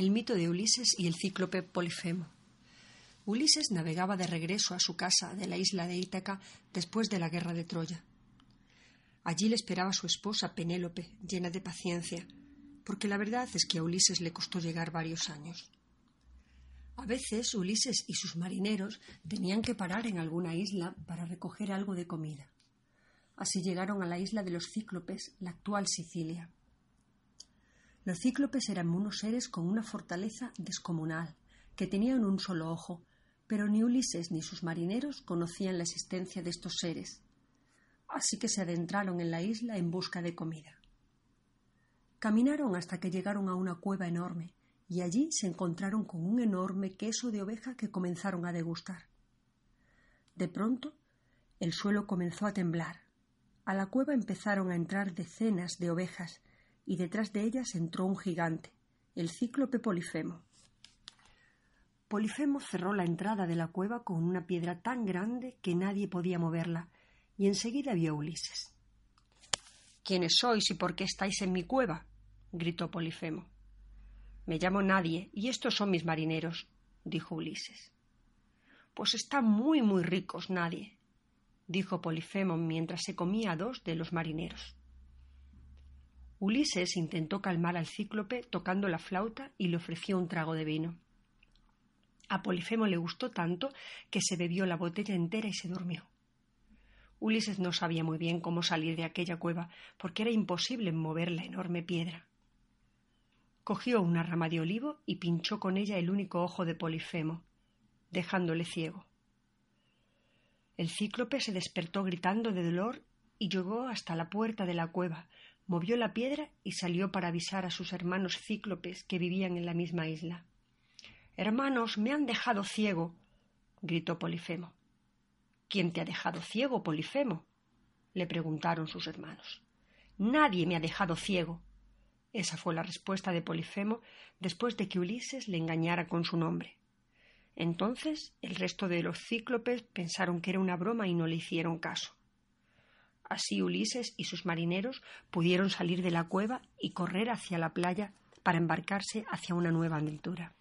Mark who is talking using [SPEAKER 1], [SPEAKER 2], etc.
[SPEAKER 1] El mito de Ulises y el cíclope Polifemo. Ulises navegaba de regreso a su casa de la isla de Ítaca después de la guerra de Troya. Allí le esperaba su esposa Penélope, llena de paciencia, porque la verdad es que a Ulises le costó llegar varios años. A veces Ulises y sus marineros tenían que parar en alguna isla para recoger algo de comida. Así llegaron a la isla de los Cíclopes, la actual Sicilia. Los cíclopes eran unos seres con una fortaleza descomunal, que tenían un solo ojo, pero ni Ulises ni sus marineros conocían la existencia de estos seres. Así que se adentraron en la isla en busca de comida. Caminaron hasta que llegaron a una cueva enorme, y allí se encontraron con un enorme queso de oveja que comenzaron a degustar. De pronto, el suelo comenzó a temblar. A la cueva empezaron a entrar decenas de ovejas y detrás de ellas entró un gigante, el cíclope Polifemo. Polifemo cerró la entrada de la cueva con una piedra tan grande que nadie podía moverla, y enseguida vio a Ulises. ¿Quiénes sois y por qué estáis en mi cueva? gritó Polifemo. Me llamo Nadie, y estos son mis marineros, dijo Ulises. Pues están muy, muy ricos, Nadie, dijo Polifemo mientras se comía a dos de los marineros. Ulises intentó calmar al cíclope tocando la flauta y le ofreció un trago de vino. A Polifemo le gustó tanto que se bebió la botella entera y se durmió. Ulises no sabía muy bien cómo salir de aquella cueva, porque era imposible mover la enorme piedra. Cogió una rama de olivo y pinchó con ella el único ojo de Polifemo, dejándole ciego. El cíclope se despertó gritando de dolor y llegó hasta la puerta de la cueva, movió la piedra y salió para avisar a sus hermanos cíclopes que vivían en la misma isla. Hermanos, me han dejado ciego. gritó Polifemo. ¿Quién te ha dejado ciego, Polifemo? le preguntaron sus hermanos. Nadie me ha dejado ciego. Esa fue la respuesta de Polifemo después de que Ulises le engañara con su nombre. Entonces el resto de los cíclopes pensaron que era una broma y no le hicieron caso. Así Ulises y sus marineros pudieron salir de la cueva y correr hacia la playa para embarcarse hacia una nueva aventura.